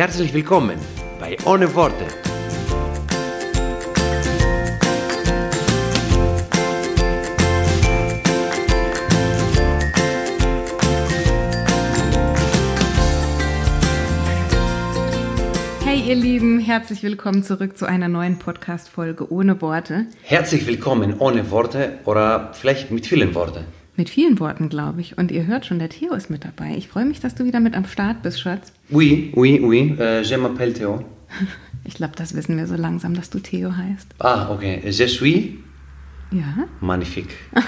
Herzlich willkommen bei Ohne Worte. Hey ihr Lieben, herzlich willkommen zurück zu einer neuen Podcast-Folge ohne Worte. Herzlich willkommen ohne Worte oder vielleicht mit vielen Worten. Mit vielen Worten, glaube ich. Und ihr hört schon, der Theo ist mit dabei. Ich freue mich, dass du wieder mit am Start bist, Schatz. Oui, oui, oui, euh, je m'appelle Theo. Ich glaube, das wissen wir so langsam, dass du Theo heißt. Ah, okay. Je suis Ja? magnifique.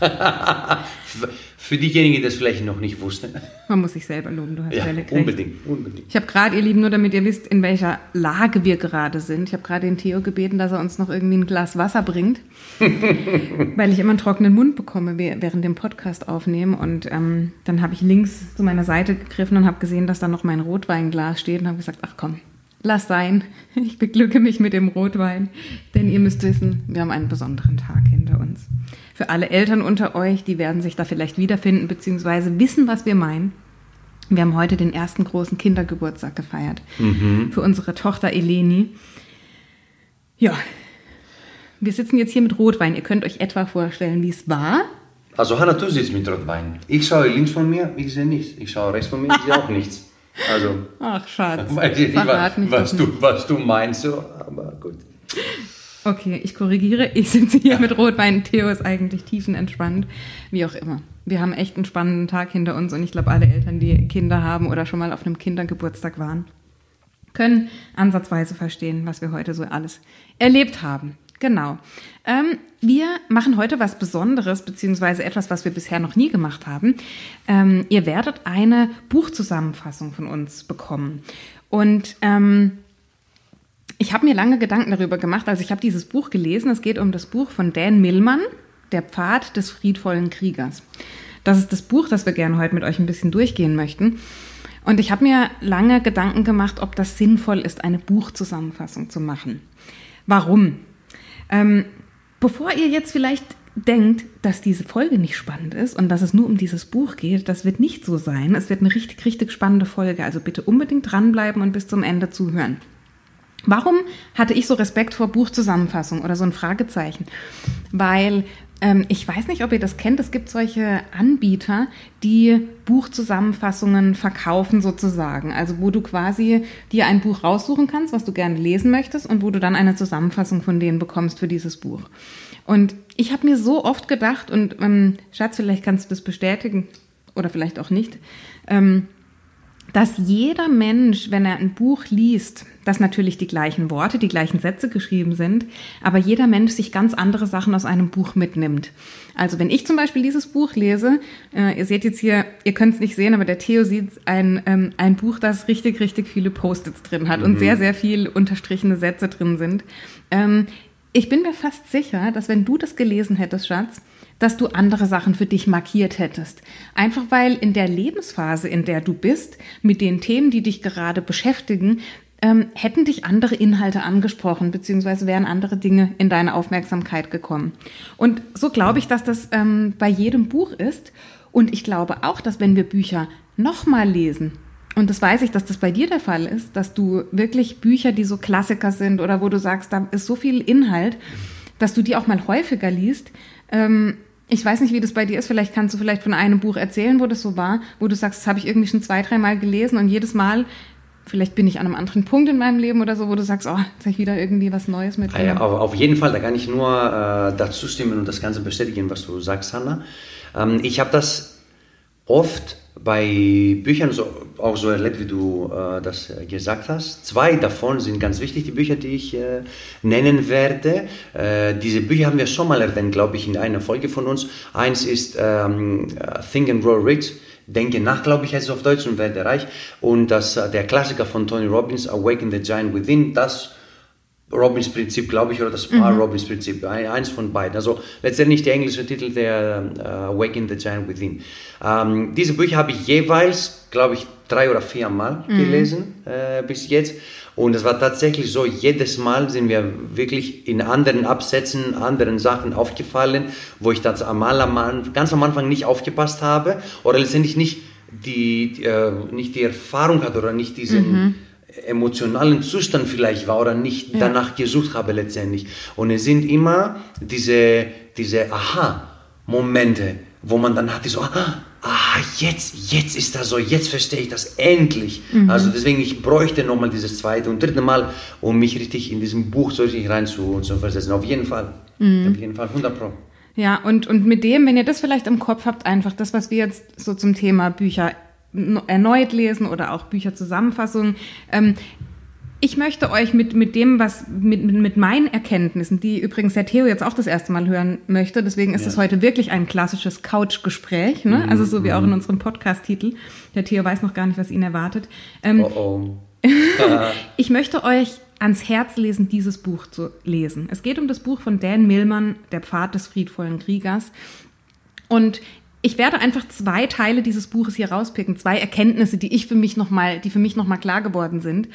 Für diejenigen, die das vielleicht noch nicht wussten. Man muss sich selber loben, du hast Ja, völlig unbedingt, unbedingt. Ich habe gerade, ihr Lieben, nur damit ihr wisst, in welcher Lage wir gerade sind. Ich habe gerade den Theo gebeten, dass er uns noch irgendwie ein Glas Wasser bringt, weil ich immer einen trockenen Mund bekomme während dem Podcast aufnehmen. Und ähm, dann habe ich links zu meiner Seite gegriffen und habe gesehen, dass da noch mein Rotweinglas steht und habe gesagt, ach komm, lass sein. Ich beglücke mich mit dem Rotwein, denn ihr müsst wissen, wir haben einen besonderen Tag hinter uns. Für alle Eltern unter euch, die werden sich da vielleicht wiederfinden, beziehungsweise wissen, was wir meinen. Wir haben heute den ersten großen Kindergeburtstag gefeiert für unsere Tochter Eleni. Ja, wir sitzen jetzt hier mit Rotwein. Ihr könnt euch etwa vorstellen, wie es war. Also Hanna, du sitzt mit Rotwein. Ich schaue links von mir, ich sehe nichts. Ich schaue rechts von mir, ich sehe auch nichts. Also, Ach, Schatz. weiß ich nicht, was, was, du, was du meinst, so, aber gut. Okay, ich korrigiere. Ich sitze hier mit Rotwein. Theo ist eigentlich tiefenentspannt. Wie auch immer. Wir haben echt einen spannenden Tag hinter uns und ich glaube, alle Eltern, die Kinder haben oder schon mal auf einem Kindergeburtstag waren, können ansatzweise verstehen, was wir heute so alles erlebt haben. Genau. Ähm, wir machen heute was Besonderes, beziehungsweise etwas, was wir bisher noch nie gemacht haben. Ähm, ihr werdet eine Buchzusammenfassung von uns bekommen. Und ähm, ich habe mir lange Gedanken darüber gemacht. Also ich habe dieses Buch gelesen. Es geht um das Buch von Dan Millmann, Der Pfad des friedvollen Kriegers. Das ist das Buch, das wir gerne heute mit euch ein bisschen durchgehen möchten. Und ich habe mir lange Gedanken gemacht, ob das sinnvoll ist, eine Buchzusammenfassung zu machen. Warum? Ähm, bevor ihr jetzt vielleicht denkt, dass diese Folge nicht spannend ist und dass es nur um dieses Buch geht, das wird nicht so sein. Es wird eine richtig, richtig spannende Folge. Also bitte unbedingt dranbleiben und bis zum Ende zuhören. Warum hatte ich so Respekt vor Buchzusammenfassung oder so ein Fragezeichen? Weil ähm, ich weiß nicht, ob ihr das kennt. Es gibt solche Anbieter, die Buchzusammenfassungen verkaufen sozusagen. Also wo du quasi dir ein Buch raussuchen kannst, was du gerne lesen möchtest und wo du dann eine Zusammenfassung von denen bekommst für dieses Buch. Und ich habe mir so oft gedacht und ähm, Schatz, vielleicht kannst du das bestätigen oder vielleicht auch nicht. Ähm, dass jeder Mensch, wenn er ein Buch liest, dass natürlich die gleichen Worte, die gleichen Sätze geschrieben sind, aber jeder Mensch sich ganz andere Sachen aus einem Buch mitnimmt. Also wenn ich zum Beispiel dieses Buch lese, äh, ihr seht jetzt hier, ihr könnt es nicht sehen, aber der Theo sieht ein, ähm, ein Buch, das richtig, richtig viele Post-its drin hat und sehr, sehr viel unterstrichene Sätze drin sind. Ähm, ich bin mir fast sicher, dass wenn du das gelesen hättest, Schatz, dass du andere Sachen für dich markiert hättest. Einfach weil in der Lebensphase, in der du bist, mit den Themen, die dich gerade beschäftigen, ähm, hätten dich andere Inhalte angesprochen, beziehungsweise wären andere Dinge in deine Aufmerksamkeit gekommen. Und so glaube ich, dass das ähm, bei jedem Buch ist. Und ich glaube auch, dass wenn wir Bücher nochmal lesen, und das weiß ich, dass das bei dir der Fall ist, dass du wirklich Bücher, die so Klassiker sind oder wo du sagst, da ist so viel Inhalt, dass du die auch mal häufiger liest. Ähm, ich weiß nicht, wie das bei dir ist. Vielleicht kannst du vielleicht von einem Buch erzählen, wo das so war, wo du sagst, das habe ich irgendwie schon zwei, dreimal gelesen und jedes Mal, vielleicht bin ich an einem anderen Punkt in meinem Leben oder so, wo du sagst, oh, jetzt habe ich wieder irgendwie was Neues Ah ja, auf, auf jeden Fall, da kann ich nur äh, dazu stimmen und das Ganze bestätigen, was du sagst, Hanna. Ähm, ich habe das oft bei Büchern so, auch so erlebt, wie du äh, das äh, gesagt hast. Zwei davon sind ganz wichtig, die Bücher, die ich äh, nennen werde. Äh, diese Bücher haben wir schon mal erwähnt, glaube ich, in einer Folge von uns. Eins ist ähm, äh, Think and Grow Rich. Denke nach, glaube ich, heißt es auf Deutsch und werde reich. Und das, äh, der Klassiker von Tony Robbins, Awaken the Giant Within, das Robbins-Prinzip, glaube ich, oder das Paar Robbins-Prinzip, eins von beiden. Also letztendlich der englische Titel, der uh, Awaken the Giant Within. Ähm, diese Bücher habe ich jeweils, glaube ich, drei oder vier Mal mhm. gelesen äh, bis jetzt. Und es war tatsächlich so, jedes Mal sind wir wirklich in anderen Absätzen, anderen Sachen aufgefallen, wo ich das am, ganz am Anfang nicht aufgepasst habe oder letztendlich nicht die, äh, nicht die Erfahrung hatte oder nicht diesen... Mhm emotionalen Zustand vielleicht war oder nicht ja. danach gesucht habe letztendlich. Und es sind immer diese, diese Aha-Momente, wo man dann hat, so, ah, ah, jetzt, jetzt ist das so, jetzt verstehe ich das endlich. Mhm. Also deswegen, ich bräuchte nochmal dieses zweite und dritte Mal, um mich richtig in diesem Buch so richtig rein zu, zu versetzen. Auf jeden Fall. Mhm. Auf jeden Fall, 100 Pro. Ja, und, und mit dem, wenn ihr das vielleicht im Kopf habt, einfach das, was wir jetzt so zum Thema Bücher erneut lesen oder auch Bücherzusammenfassungen. Ähm, ich möchte euch mit, mit dem, was, mit, mit meinen Erkenntnissen, die übrigens der Theo jetzt auch das erste Mal hören möchte, deswegen ist es ja. heute wirklich ein klassisches Couch-Gespräch, ne? Mhm, also so wie auch in mhm. unserem Podcast-Titel. Der Theo weiß noch gar nicht, was ihn erwartet. Ähm, oh oh. ich möchte euch ans Herz lesen, dieses Buch zu lesen. Es geht um das Buch von Dan Millman, Der Pfad des friedvollen Kriegers. Und ich werde einfach zwei Teile dieses Buches hier rauspicken, zwei Erkenntnisse, die ich für mich noch mal, die für mich noch mal klar geworden sind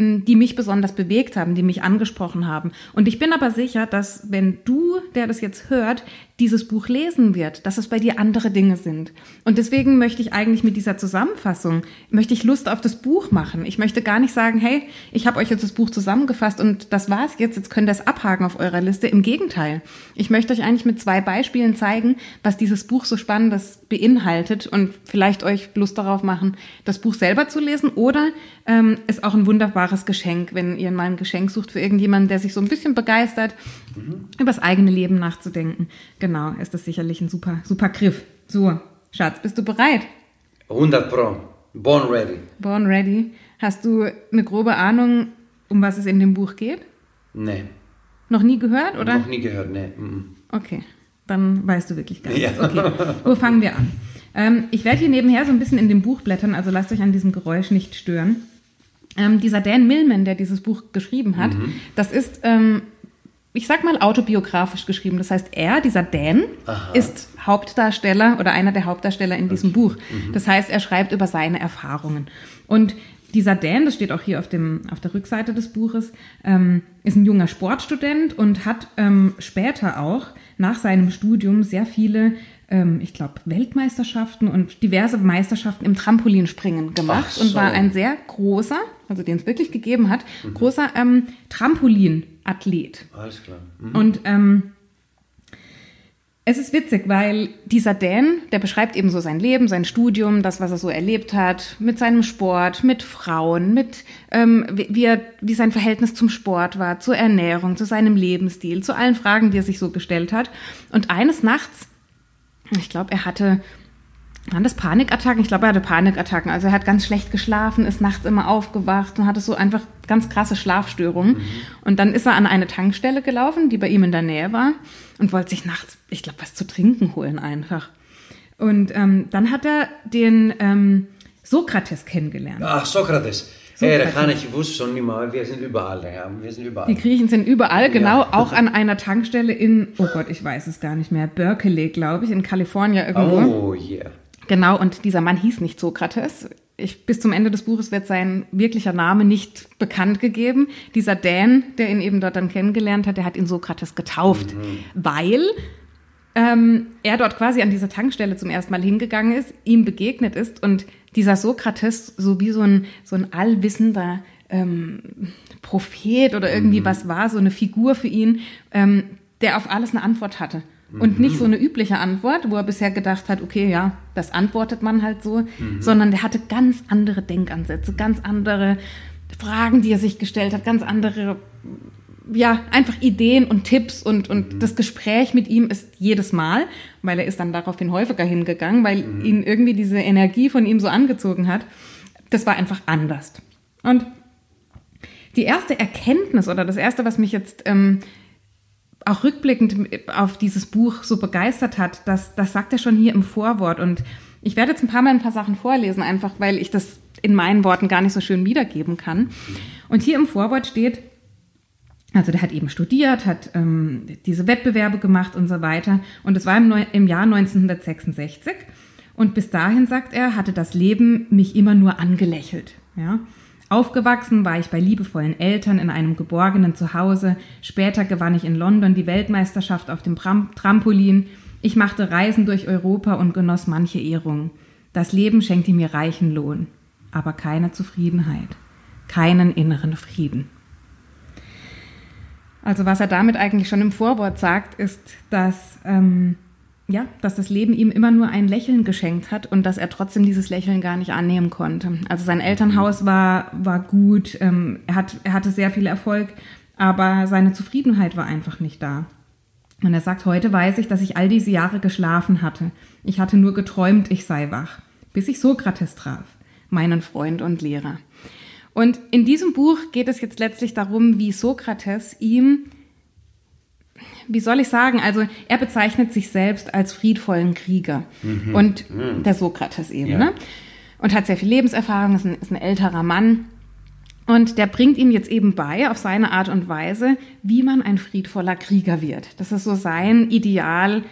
die mich besonders bewegt haben, die mich angesprochen haben. Und ich bin aber sicher, dass wenn du, der das jetzt hört, dieses Buch lesen wird, dass es bei dir andere Dinge sind. Und deswegen möchte ich eigentlich mit dieser Zusammenfassung, möchte ich Lust auf das Buch machen. Ich möchte gar nicht sagen, hey, ich habe euch jetzt das Buch zusammengefasst und das war's jetzt, jetzt könnt ihr es abhaken auf eurer Liste. Im Gegenteil. Ich möchte euch eigentlich mit zwei Beispielen zeigen, was dieses Buch so spannendes beinhaltet und vielleicht euch Lust darauf machen, das Buch selber zu lesen oder ähm, ist auch ein wunderbares Geschenk, wenn ihr mal ein Geschenk sucht für irgendjemanden, der sich so ein bisschen begeistert, mhm. über das eigene Leben nachzudenken. Genau, ist das sicherlich ein super, super Griff. So, Schatz, bist du bereit? 100 Pro. Born ready. Born ready. Hast du eine grobe Ahnung, um was es in dem Buch geht? Nee. Noch nie gehört, oder? Noch nie gehört, nee. Okay, dann weißt du wirklich gar nichts. Ja. Okay, wo fangen wir an? Ähm, ich werde hier nebenher so ein bisschen in dem Buch blättern, also lasst euch an diesem Geräusch nicht stören. Ähm, dieser Dan Millman, der dieses Buch geschrieben hat, mhm. das ist, ähm, ich sag mal, autobiografisch geschrieben. Das heißt, er, dieser Dan, Aha. ist Hauptdarsteller oder einer der Hauptdarsteller in diesem Buch. Mhm. Das heißt, er schreibt über seine Erfahrungen. Und dieser Dan, das steht auch hier auf, dem, auf der Rückseite des Buches, ähm, ist ein junger Sportstudent und hat ähm, später auch nach seinem Studium sehr viele ähm, ich glaube, Weltmeisterschaften und diverse Meisterschaften im Trampolinspringen gemacht so. und war ein sehr großer, also den es wirklich gegeben hat, mhm. großer ähm, Trampolinathlet. Alles klar. Mhm. Und ähm, es ist witzig, weil dieser Dan, der beschreibt eben so sein Leben, sein Studium, das, was er so erlebt hat, mit seinem Sport, mit Frauen, mit ähm, wie, er, wie sein Verhältnis zum Sport war, zur Ernährung, zu seinem Lebensstil, zu allen Fragen, die er sich so gestellt hat. Und eines Nachts ich glaube, er hatte, waren das Panikattacken? Ich glaube, er hatte Panikattacken. Also er hat ganz schlecht geschlafen, ist nachts immer aufgewacht und hatte so einfach ganz krasse Schlafstörungen. Mhm. Und dann ist er an eine Tankstelle gelaufen, die bei ihm in der Nähe war und wollte sich nachts, ich glaube, was zu trinken holen einfach. Und ähm, dann hat er den ähm, Sokrates kennengelernt. Ach, Sokrates. Hey, da kann ich, wusste schon immer, wir sind überall, ja, wir sind überall. Die Griechen sind überall, genau, ja. auch an einer Tankstelle in, oh Gott, ich weiß es gar nicht mehr, Berkeley, glaube ich, in Kalifornien irgendwo. Oh, yeah. Genau, und dieser Mann hieß nicht Sokrates. Ich, bis zum Ende des Buches wird sein wirklicher Name nicht bekannt gegeben. Dieser Dan, der ihn eben dort dann kennengelernt hat, der hat ihn Sokrates getauft, mhm. weil ähm, er dort quasi an dieser Tankstelle zum ersten Mal hingegangen ist, ihm begegnet ist und dieser Sokrates so wie so ein, so ein allwissender ähm, Prophet oder irgendwie mhm. was war, so eine Figur für ihn, ähm, der auf alles eine Antwort hatte. Und mhm. nicht so eine übliche Antwort, wo er bisher gedacht hat, okay, ja, das antwortet man halt so, mhm. sondern der hatte ganz andere Denkansätze, ganz andere Fragen, die er sich gestellt hat, ganz andere ja, einfach Ideen und Tipps und, und mhm. das Gespräch mit ihm ist jedes Mal, weil er ist dann daraufhin häufiger hingegangen, weil mhm. ihn irgendwie diese Energie von ihm so angezogen hat. Das war einfach anders. Und die erste Erkenntnis oder das erste, was mich jetzt ähm, auch rückblickend auf dieses Buch so begeistert hat, das, das sagt er schon hier im Vorwort und Ich werde jetzt ein paar Mal ein paar Sachen vorlesen, einfach weil ich das in meinen Worten gar nicht so schön wiedergeben kann. Und hier im Vorwort steht, also der hat eben studiert, hat ähm, diese Wettbewerbe gemacht und so weiter. Und es war im, Neu im Jahr 1966. Und bis dahin, sagt er, hatte das Leben mich immer nur angelächelt. Ja? Aufgewachsen war ich bei liebevollen Eltern in einem geborgenen Zuhause. Später gewann ich in London die Weltmeisterschaft auf dem Trampolin. Ich machte Reisen durch Europa und genoss manche Ehrungen. Das Leben schenkte mir reichen Lohn, aber keine Zufriedenheit, keinen inneren Frieden. Also was er damit eigentlich schon im Vorwort sagt, ist, dass, ähm, ja, dass das Leben ihm immer nur ein Lächeln geschenkt hat und dass er trotzdem dieses Lächeln gar nicht annehmen konnte. Also sein Elternhaus war, war gut, ähm, er, hat, er hatte sehr viel Erfolg, aber seine Zufriedenheit war einfach nicht da. Und er sagt, heute weiß ich, dass ich all diese Jahre geschlafen hatte. Ich hatte nur geträumt, ich sei wach, bis ich Sokrates traf, meinen Freund und Lehrer. Und in diesem Buch geht es jetzt letztlich darum, wie Sokrates ihm, wie soll ich sagen, also er bezeichnet sich selbst als friedvollen Krieger. Mhm. Und mhm. der Sokrates eben, ja. ne? Und hat sehr viel Lebenserfahrung, ist ein, ist ein älterer Mann. Und der bringt ihm jetzt eben bei, auf seine Art und Weise, wie man ein friedvoller Krieger wird. Das ist so sein Ideal,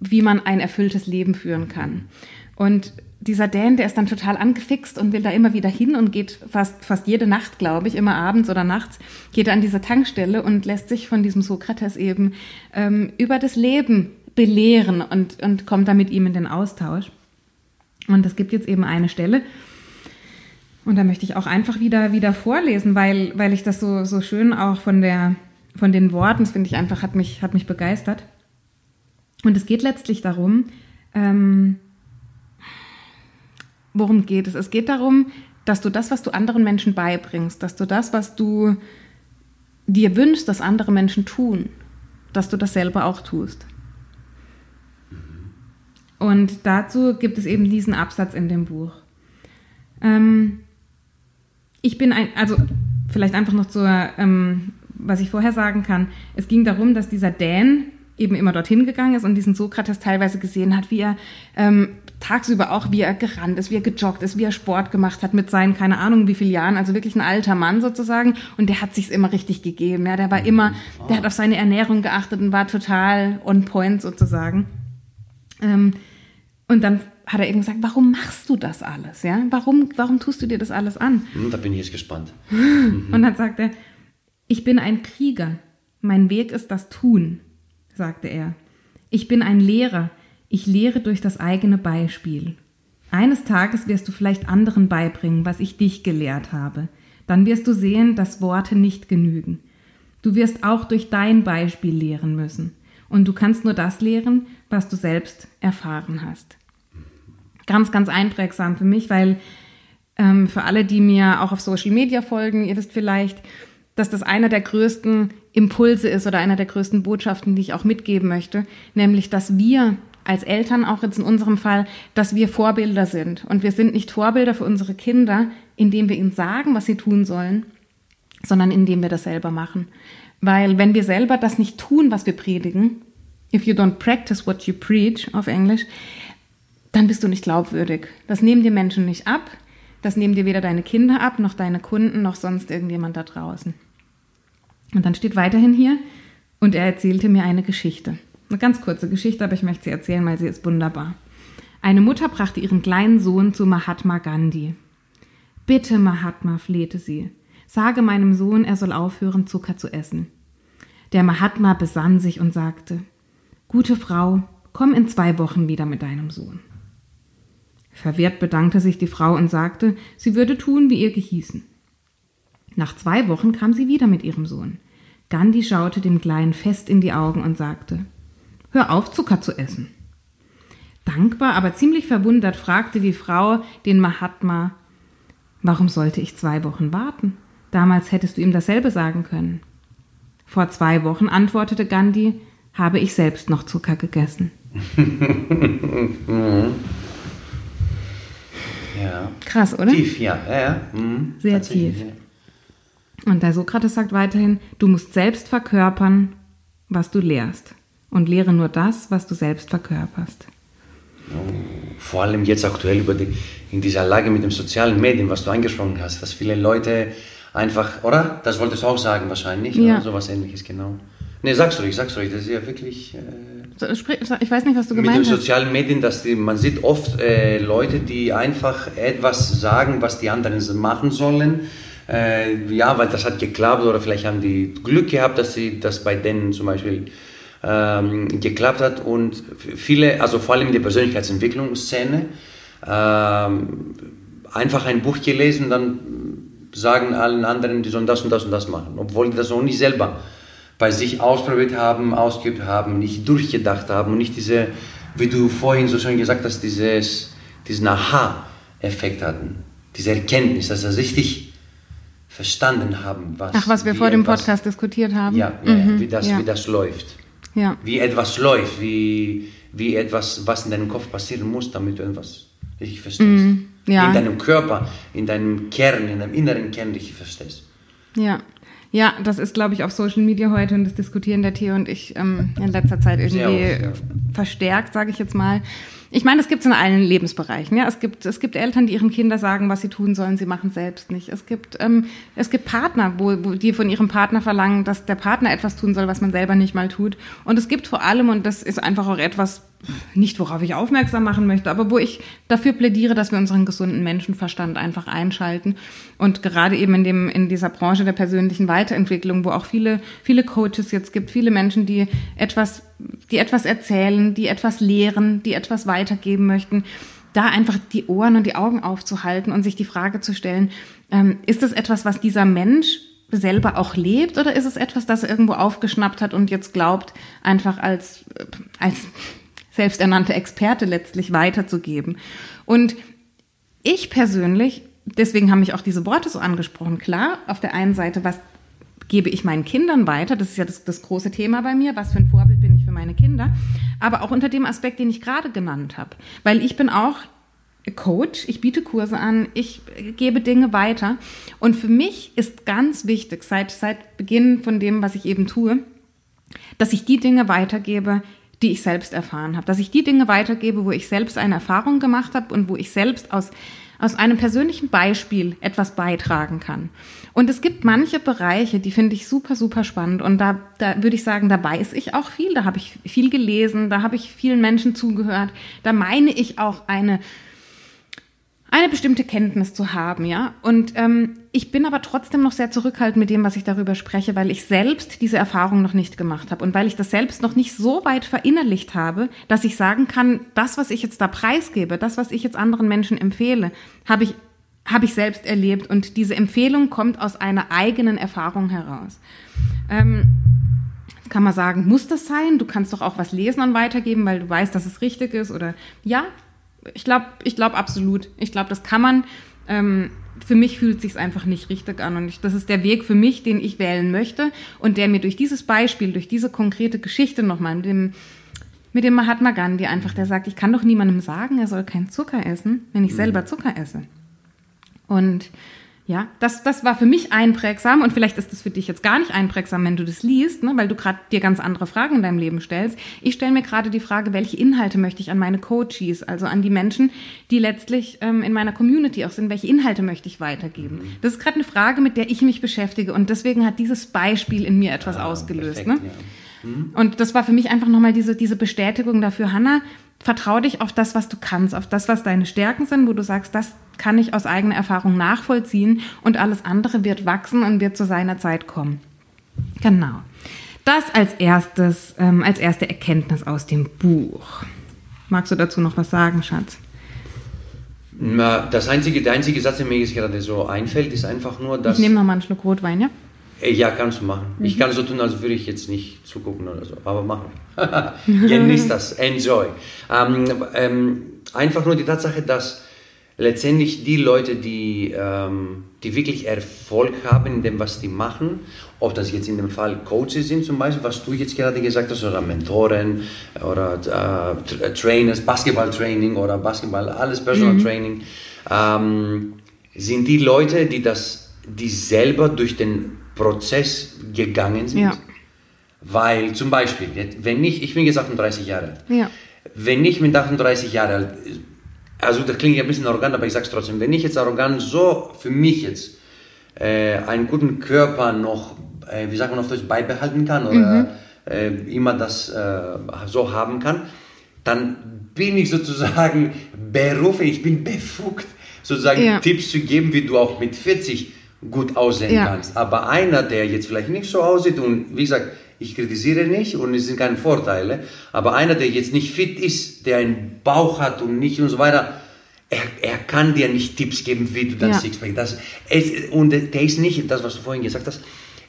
wie man ein erfülltes Leben führen kann. Und dieser Dan, der ist dann total angefixt und will da immer wieder hin und geht fast, fast jede Nacht, glaube ich, immer abends oder nachts, geht er an diese Tankstelle und lässt sich von diesem Sokrates eben ähm, über das Leben belehren und, und kommt da mit ihm in den Austausch. Und es gibt jetzt eben eine Stelle, und da möchte ich auch einfach wieder, wieder vorlesen, weil, weil ich das so, so schön auch von, der, von den Worten, das finde ich einfach, hat mich, hat mich begeistert. Und es geht letztlich darum, ähm, worum geht es? Es geht darum, dass du das, was du anderen Menschen beibringst, dass du das, was du dir wünschst, dass andere Menschen tun, dass du das selber auch tust. Und dazu gibt es eben diesen Absatz in dem Buch. Ähm, ich bin ein, also vielleicht einfach noch zur, ähm, was ich vorher sagen kann. Es ging darum, dass dieser Dan eben immer dorthin gegangen ist und diesen Sokrates teilweise gesehen hat, wie er ähm, tagsüber auch, wie er gerannt ist, wie er gejoggt ist, wie er Sport gemacht hat mit seinen, keine Ahnung wie viele Jahren, also wirklich ein alter Mann sozusagen und der hat sich's immer richtig gegeben, ja, der war immer, der hat auf seine Ernährung geachtet und war total on point sozusagen. Ähm, und dann hat er eben gesagt, warum machst du das alles, ja, warum, warum tust du dir das alles an? Hm, da bin ich jetzt gespannt. und dann sagt er, ich bin ein Krieger, mein Weg ist das Tun, sagte er. Ich bin ein Lehrer, ich lehre durch das eigene Beispiel. Eines Tages wirst du vielleicht anderen beibringen, was ich dich gelehrt habe. Dann wirst du sehen, dass Worte nicht genügen. Du wirst auch durch dein Beispiel lehren müssen. Und du kannst nur das lehren, was du selbst erfahren hast. Ganz, ganz einprägsam für mich, weil ähm, für alle, die mir auch auf Social Media folgen, ihr wisst vielleicht, dass das einer der größten Impulse ist oder einer der größten Botschaften, die ich auch mitgeben möchte, nämlich, dass wir als Eltern auch jetzt in unserem Fall, dass wir Vorbilder sind. Und wir sind nicht Vorbilder für unsere Kinder, indem wir ihnen sagen, was sie tun sollen, sondern indem wir das selber machen. Weil wenn wir selber das nicht tun, was wir predigen, if you don't practice what you preach auf Englisch, dann bist du nicht glaubwürdig. Das nehmen die Menschen nicht ab. Das nehmen dir weder deine Kinder ab, noch deine Kunden, noch sonst irgendjemand da draußen. Und dann steht weiterhin hier, und er erzählte mir eine Geschichte. Eine ganz kurze Geschichte, aber ich möchte sie erzählen, weil sie ist wunderbar. Eine Mutter brachte ihren kleinen Sohn zu Mahatma Gandhi. Bitte, Mahatma, flehte sie, sage meinem Sohn, er soll aufhören, Zucker zu essen. Der Mahatma besann sich und sagte, Gute Frau, komm in zwei Wochen wieder mit deinem Sohn. Verwirrt bedankte sich die Frau und sagte, sie würde tun, wie ihr gehießen. Nach zwei Wochen kam sie wieder mit ihrem Sohn. Gandhi schaute dem Kleinen fest in die Augen und sagte, Hör auf, Zucker zu essen. Dankbar, aber ziemlich verwundert fragte die Frau den Mahatma, Warum sollte ich zwei Wochen warten? Damals hättest du ihm dasselbe sagen können. Vor zwei Wochen, antwortete Gandhi, habe ich selbst noch Zucker gegessen. ja. Krass, oder? Tief, ja. ja, ja. Mhm. Sehr tief. Und der Sokrates sagt weiterhin, du musst selbst verkörpern, was du lehrst und lehre nur das, was du selbst verkörperst. vor allem jetzt aktuell die, in dieser Lage mit den sozialen Medien, was du angesprochen hast, dass viele Leute einfach, oder? Das wolltest du auch sagen wahrscheinlich, Ja. oder? sowas ähnliches, genau. Nee, sag's ruhig, sag's ruhig, das ist ja wirklich... Äh, So, sprich- Ich weiß nicht, was du mit den gemeint hast. sozialen Medien, dass die, man sieht oft äh, Leute, die einfach etwas sagen, was die anderen machen sollen. Äh, ja, weil das hat geklappt oder vielleicht haben die Glück gehabt, dass sie das bei denen zum Beispiel ähm, geklappt hat und viele, also vor allem in der Persönlichkeitsentwicklungsszene, ähm, einfach ein Buch gelesen, dann sagen allen anderen, die sollen das und das und das machen, obwohl die das noch nicht selber bei sich ausprobiert haben, ausgeübt haben, nicht durchgedacht haben und nicht diese, wie du vorhin so schön gesagt hast, dieses, diesen Aha-Effekt hatten, diese Erkenntnis, dass sie richtig verstanden haben, was, Ach, was wir vor dem Podcast diskutiert haben. ja, ja, Mhm, wie, das, ja. wie das läuft. Ja. Wie etwas läuft, wie, wie etwas, was in deinem Kopf passieren muss, damit du etwas richtig verstehst. Mhm, ja. In deinem Körper, in deinem Kern, in deinem inneren Kern richtig verstehst. Ja. Ja, das ist, glaube ich, auf Social Media heute und das diskutieren der Theo und ich ähm, in letzter Zeit irgendwie oft, ja. verstärkt, sage ich jetzt mal. Ich meine, es gibt es in allen Lebensbereichen. Ja, es gibt es gibt Eltern, die ihren Kindern sagen, was sie tun sollen, sie machen selbst nicht. Es gibt ähm, es gibt Partner, wo, wo die von ihrem Partner verlangen, dass der Partner etwas tun soll, was man selber nicht mal tut. Und es gibt vor allem und das ist einfach auch etwas nicht, worauf ich aufmerksam machen möchte, aber wo ich dafür plädiere, dass wir unseren gesunden Menschenverstand einfach einschalten. Und gerade eben in, dem, in dieser Branche der persönlichen Weiterentwicklung, wo auch viele, viele Coaches jetzt gibt, viele Menschen, die etwas, die etwas erzählen, die etwas lehren, die etwas weitergeben möchten, da einfach die Ohren und die Augen aufzuhalten und sich die Frage zu stellen, ähm, ist es etwas, was dieser Mensch selber auch lebt oder ist es etwas, das er irgendwo aufgeschnappt hat und jetzt glaubt, einfach als, äh, als selbsternannte Experte letztlich weiterzugeben? Und ich persönlich, deswegen haben mich auch diese Worte so angesprochen, klar, auf der einen Seite, was gebe ich meinen Kindern weiter? Das ist ja das, das große Thema bei mir. Was für ein Vorbild meine Kinder? Aber auch unter dem Aspekt, den ich gerade genannt habe. Weil ich bin auch Coach, ich biete Kurse an, ich gebe Dinge weiter. Und für mich ist ganz wichtig, seit, seit Beginn von dem, was ich eben tue, dass ich die Dinge weitergebe, die ich selbst erfahren habe. Dass ich die Dinge weitergebe, wo ich selbst eine Erfahrung gemacht habe und wo ich selbst aus, aus einem persönlichen Beispiel etwas beitragen kann. Und es gibt manche Bereiche, die finde ich super, super spannend. Und da, da würde ich sagen, da weiß ich auch viel. Da habe ich viel gelesen, da habe ich vielen Menschen zugehört. Da meine ich auch eine eine bestimmte Kenntnis zu haben, ja. Und ähm, ich bin aber trotzdem noch sehr zurückhaltend mit dem, was ich darüber spreche, weil ich selbst diese Erfahrung noch nicht gemacht habe und weil ich das selbst noch nicht so weit verinnerlicht habe, dass ich sagen kann, das, was ich jetzt da preisgebe, das, was ich jetzt anderen Menschen empfehle, habe ich habe ich selbst erlebt und diese Empfehlung kommt aus einer eigenen Erfahrung heraus. Ähm, Jetzt kann man sagen, muss das sein? Du kannst doch auch was lesen und weitergeben, weil du weißt, dass es richtig ist. Oder ja, ich glaube, ich glaube absolut. Ich glaube, das kann man. Ähm, für mich fühlt sich einfach nicht richtig an und ich, das ist der Weg für mich, den ich wählen möchte und der mir durch dieses Beispiel, durch diese konkrete Geschichte nochmal mit dem mit dem Mahatma Gandhi einfach, der sagt, ich kann doch niemandem sagen, er soll keinen Zucker essen, wenn ich selber Zucker esse. Und ja, das, das war für mich einprägsam und vielleicht ist das für dich jetzt gar nicht einprägsam, wenn du das liest, ne, weil du gerade dir ganz andere Fragen in deinem Leben stellst. Ich stelle mir gerade die Frage, welche Inhalte möchte ich an meine Coaches, also an die Menschen, die letztlich ähm, in meiner Community auch sind, welche Inhalte möchte ich weitergeben? Das ist gerade eine Frage, mit der ich mich beschäftige und deswegen hat dieses Beispiel in mir etwas Ah, ausgelöst. perfekt, ne? ja. Und das war für mich einfach nochmal diese, diese Bestätigung dafür, Hanna, vertrau dich auf das, was du kannst, auf das, was deine Stärken sind, wo du sagst, das kann ich aus eigener Erfahrung nachvollziehen und alles andere wird wachsen und wird zu seiner Zeit kommen. Genau. Das als erstes, ähm, als erste Erkenntnis aus dem Buch. Magst du dazu noch was sagen, Schatz? Na, Das einzige, der einzige Satz, der mir jetzt gerade so einfällt, ist einfach nur, dass. Ich nehme noch mal einen Schluck Rotwein, ja? Ja, kannst du machen. Ich Mhm. kann so tun, als würde ich jetzt nicht zugucken oder so, aber machen. Genieß das, enjoy. Ähm, ähm, einfach nur die Tatsache, dass letztendlich die Leute, die, ähm, die wirklich Erfolg haben in dem, was die machen, ob das jetzt in dem Fall Coaches sind zum Beispiel, was du jetzt gerade gesagt hast, oder Mentoren oder äh, Tra- Trainers, Basketballtraining oder Basketball, alles Personal Training, ähm, sind die Leute, die das, die selber durch den Prozess gegangen sind. Ja. Weil zum Beispiel, wenn ich, ich bin jetzt 38 Jahre alt. Ja. wenn ich mit 38 Jahren alt, also das klingt ja ein bisschen arrogant, aber ich sage es trotzdem, wenn ich jetzt arrogant so für mich jetzt äh, einen guten Körper noch, äh, wie sagt man auf Deutsch, beibehalten kann oder mhm. äh, immer das äh, so haben kann, dann bin ich sozusagen berufen, ich bin befugt, sozusagen ja. Tipps zu geben, wie du auch mit 40 gut aussehen ja. kannst. Aber einer, der jetzt vielleicht nicht so aussieht und wie gesagt, ich kritisiere nicht und es sind keine Vorteile, aber einer, der jetzt nicht fit ist, der einen Bauch hat und nicht und so weiter, er, er kann dir nicht Tipps geben, wie du dein ja. Sixpack, das, es, und der ist nicht, das was du vorhin gesagt hast,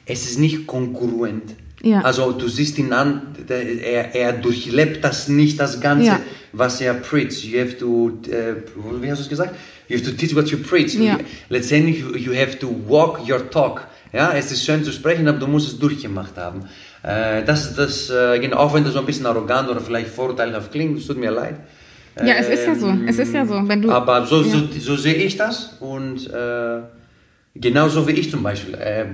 es ist nicht konkurrent. Ja. Also du siehst ihn an, er, er durchlebt das nicht, das Ganze, ja. was er preacht. You have to, uh, wie hast du es gesagt? You have to teach what you preach. Ja. Letztendlich, you have to walk your talk. Ja, es ist schön zu sprechen, aber du musst es durchgemacht haben. Äh, das, das, äh, genau, auch wenn du so ein bisschen arrogant oder vielleicht vorurteilhaft klingst, tut mir leid. Ja, es ist ja so. Es ist ja so. Wenn du, aber so, so, so sehe ich das und äh, genauso wie ich zum Beispiel äh,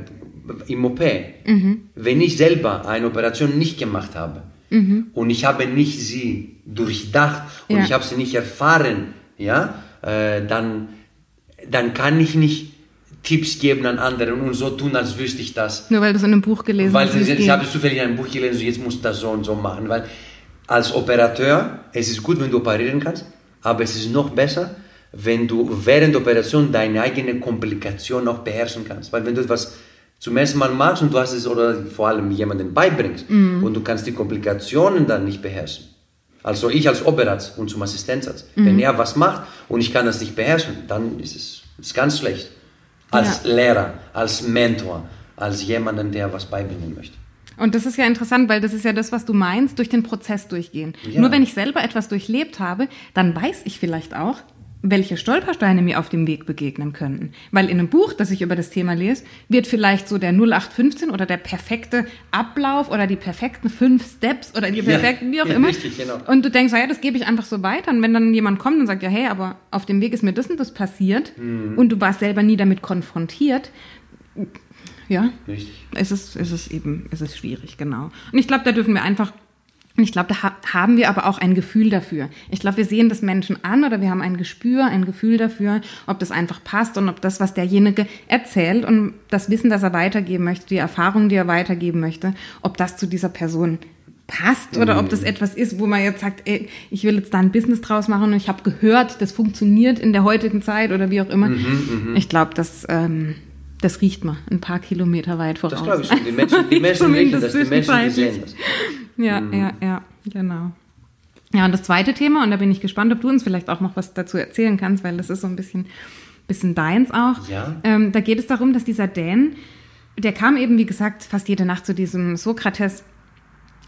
im OP. Mhm. Wenn ich selber eine Operation nicht gemacht habe mhm. und ich habe nicht sie durchdacht und ja. ich habe sie nicht erfahren, ja, äh, dann, dann kann ich nicht Tipps geben an anderen und so tun, als wüsste ich das. Nur weil du es in einem Buch gelesen hast. Weil ich, habe zufällig in einem Buch gelesen, so jetzt musst du das so und so machen. Weil als Operateur, es ist gut, wenn du operieren kannst, aber es ist noch besser, wenn du während der Operation deine eigene Komplikation noch beherrschen kannst. Weil wenn du etwas zum ersten Mal machst und du hast es oder vor allem jemandem beibringst mm. und du kannst die Komplikationen dann nicht beherrschen. Also ich als Oberarzt und zum Assistenzarzt, mm. wenn er was macht und ich kann das nicht beherrschen, dann ist es ist ganz schlecht als ja. Lehrer, als Mentor, als jemanden, der was beibringen möchte. Und das ist ja interessant, weil das ist ja das, was du meinst, durch den Prozess durchgehen. Ja. Nur wenn ich selber etwas durchlebt habe, dann weiß ich vielleicht auch, welche Stolpersteine mir auf dem Weg begegnen könnten. Weil in einem Buch, das ich über das Thema lese, wird vielleicht so der 0815 oder der perfekte Ablauf oder die perfekten fünf Steps oder die perfekten, ja, wie auch immer. Richtig, genau. Und du denkst, ja, das gebe ich einfach so weiter. Und wenn dann jemand kommt und sagt, ja, hey, aber auf dem Weg ist mir das und das passiert mhm. und du warst selber nie damit konfrontiert, ja, Richtig. Es ist, es ist eben, es ist schwierig, genau. Und ich glaube, da dürfen wir einfach ich glaube, da haben wir aber auch ein Gefühl dafür. Ich glaube, wir sehen das Menschen an oder wir haben ein Gespür, ein Gefühl dafür, ob das einfach passt und ob das, was derjenige erzählt und das Wissen, das er weitergeben möchte, die Erfahrung, die er weitergeben möchte, ob das zu dieser Person passt oder ob das mhm. etwas ist, wo man jetzt sagt, ey, ich will jetzt da ein Business draus machen und ich habe gehört, das funktioniert in der heutigen Zeit oder wie auch immer. Mhm, mhm. ich glaube, das ähm, das riecht man ein paar Kilometer weit voraus. Das glaube ich schon. Die Menschen, die Menschen riechen das, die Menschen die sehen das. Ja, mhm. ja, ja, genau. Ja, und das zweite Thema, und da bin ich gespannt, ob du uns vielleicht auch noch was dazu erzählen kannst, weil das ist so ein bisschen, bisschen deins auch. Ja. Ähm, da geht es darum, dass dieser Dan, der kam eben, wie gesagt, fast jede Nacht zu diesem Sokrates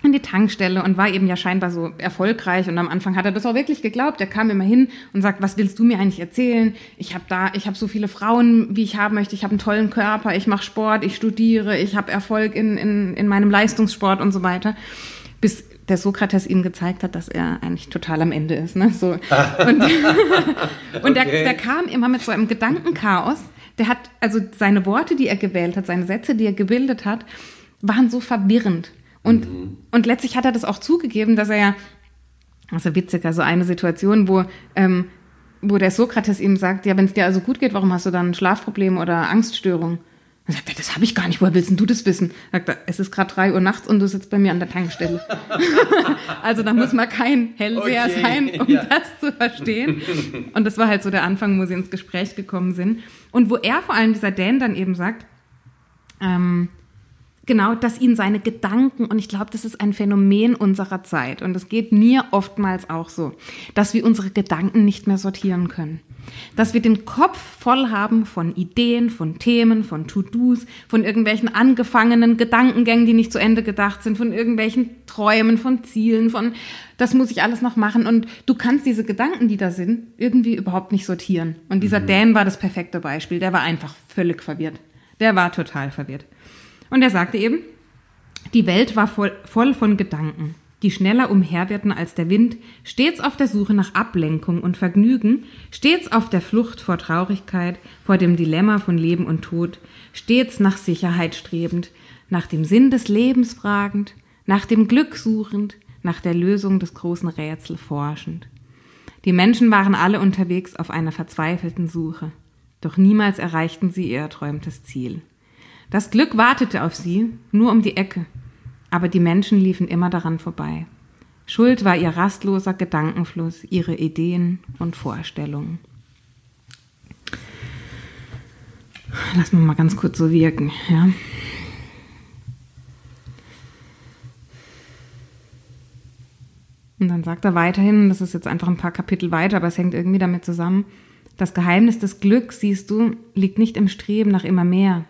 in die Tankstelle und war eben ja scheinbar so erfolgreich und am Anfang hat er das auch wirklich geglaubt. Er kam immer hin und sagt, was willst du mir eigentlich erzählen? Ich habe da, ich habe so viele Frauen, wie ich haben möchte. Ich habe einen tollen Körper, ich mache Sport, ich studiere, ich habe Erfolg in, in, in meinem Leistungssport und so weiter. Bis der Sokrates ihm gezeigt hat, dass er eigentlich total am Ende ist. Ne? So. Und, und okay. der, der kam immer mit so einem Gedankenchaos. Der hat, also seine Worte, die er gewählt hat, seine Sätze, die er gebildet hat, waren so verwirrend. Und, mhm. und letztlich hat er das auch zugegeben, dass er ja, also witzig, also eine Situation, wo, ähm, wo der Sokrates ihm sagt, ja, wenn es dir also gut geht, warum hast du dann Schlafprobleme oder Angststörungen? Dann sagt er, das habe ich gar nicht, woher willst denn du das wissen? Sagt er, es ist gerade drei Uhr nachts und du sitzt bei mir an der Tankstelle. also da muss man kein Hellseher okay, sein, um ja. das zu verstehen. Und das war halt so der Anfang, wo sie ins Gespräch gekommen sind. Und wo er vor allem, dieser Dan, dann eben sagt, ähm, Genau, dass ihn seine Gedanken, und ich glaube, das ist ein Phänomen unserer Zeit, und es geht mir oftmals auch so, dass wir unsere Gedanken nicht mehr sortieren können. Dass wir den Kopf voll haben von Ideen, von Themen, von To-Dos, von irgendwelchen angefangenen Gedankengängen, die nicht zu Ende gedacht sind, von irgendwelchen Träumen, von Zielen, von das muss ich alles noch machen. Und du kannst diese Gedanken, die da sind, irgendwie überhaupt nicht sortieren. Und dieser mhm. Dan war das perfekte Beispiel. Der war einfach völlig verwirrt. Der war total verwirrt. Und er sagte eben, die Welt war voll, voll von Gedanken, die schneller umherwirrten als der Wind, stets auf der Suche nach Ablenkung und Vergnügen, stets auf der Flucht vor Traurigkeit, vor dem Dilemma von Leben und Tod, stets nach Sicherheit strebend, nach dem Sinn des Lebens fragend, nach dem Glück suchend, nach der Lösung des großen Rätsels forschend. Die Menschen waren alle unterwegs auf einer verzweifelten Suche, doch niemals erreichten sie ihr erträumtes Ziel. Das Glück wartete auf sie, nur um die Ecke, aber die Menschen liefen immer daran vorbei. Schuld war ihr rastloser Gedankenfluss, ihre Ideen und Vorstellungen. Lass mal mal ganz kurz so wirken, ja. Und dann sagt er weiterhin, das ist jetzt einfach ein paar Kapitel weiter, aber es hängt irgendwie damit zusammen, das Geheimnis des Glücks, siehst du, liegt nicht im Streben nach immer mehr,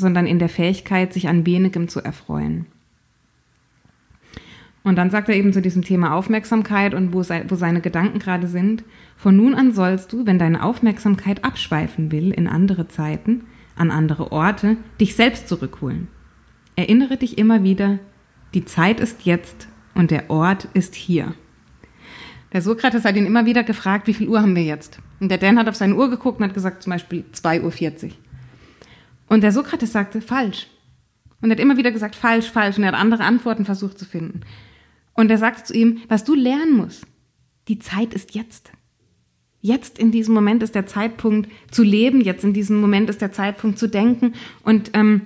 sondern in der Fähigkeit, sich an wenigem zu erfreuen. Und dann sagt er eben zu diesem Thema Aufmerksamkeit und wo, wo seine Gedanken gerade sind, von nun an sollst du, wenn deine Aufmerksamkeit abschweifen will in andere Zeiten, an andere Orte, dich selbst zurückholen. Erinnere dich immer wieder, die Zeit ist jetzt und der Ort ist hier. Der Sokrates hat ihn immer wieder gefragt, wie viel Uhr haben wir jetzt? Und der Dan hat auf seine Uhr geguckt und hat gesagt, zum Beispiel 2.40 Uhr. Und der Sokrates sagte, falsch. Und er hat immer wieder gesagt, falsch, falsch. Und er hat andere Antworten versucht zu finden. Und er sagte zu ihm, was du lernen musst, die Zeit ist jetzt. Jetzt in diesem Moment ist der Zeitpunkt zu leben, jetzt in diesem Moment ist der Zeitpunkt zu denken. Und ähm,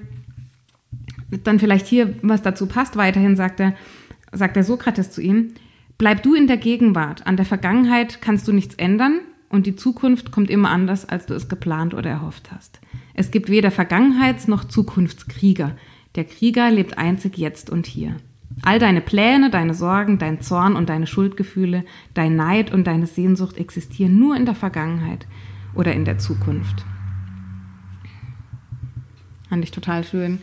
dann vielleicht hier, was dazu passt, weiterhin sagt er, sagt der Sokrates zu ihm, bleib du in der Gegenwart, an der Vergangenheit kannst du nichts ändern und die Zukunft kommt immer anders, als du es geplant oder erhofft hast. Es gibt weder Vergangenheits- noch Zukunftskrieger. Der Krieger lebt einzig jetzt und hier. All deine Pläne, deine Sorgen, dein Zorn und deine Schuldgefühle, dein Neid und deine Sehnsucht existieren nur in der Vergangenheit oder in der Zukunft. Fand ich total schön.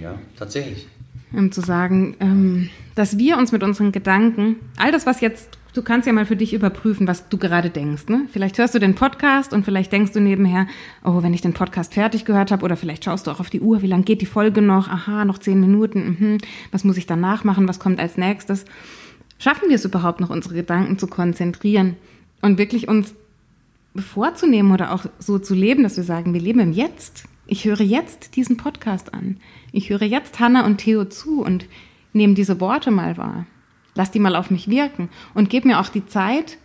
Ja, tatsächlich. Um zu sagen, ähm, dass wir uns mit unseren Gedanken, all das, was jetzt, du kannst ja mal für dich überprüfen, was du gerade denkst. Ne? Vielleicht hörst du den Podcast und vielleicht denkst du nebenher, oh, wenn ich den Podcast fertig gehört habe, oder vielleicht schaust du auch auf die Uhr, wie lang geht die Folge noch? Aha, noch zehn Minuten. Mhm. Was muss ich danach machen? Was kommt als nächstes? Schaffen wir es überhaupt noch, unsere Gedanken zu konzentrieren und wirklich uns vorzunehmen oder auch so zu leben, dass wir sagen, wir leben im Jetzt. Ich höre jetzt diesen Podcast an. Ich höre jetzt Hannah und Theo zu und nehme diese Worte mal wahr. Lass die mal auf mich wirken und gib mir auch die Zeit,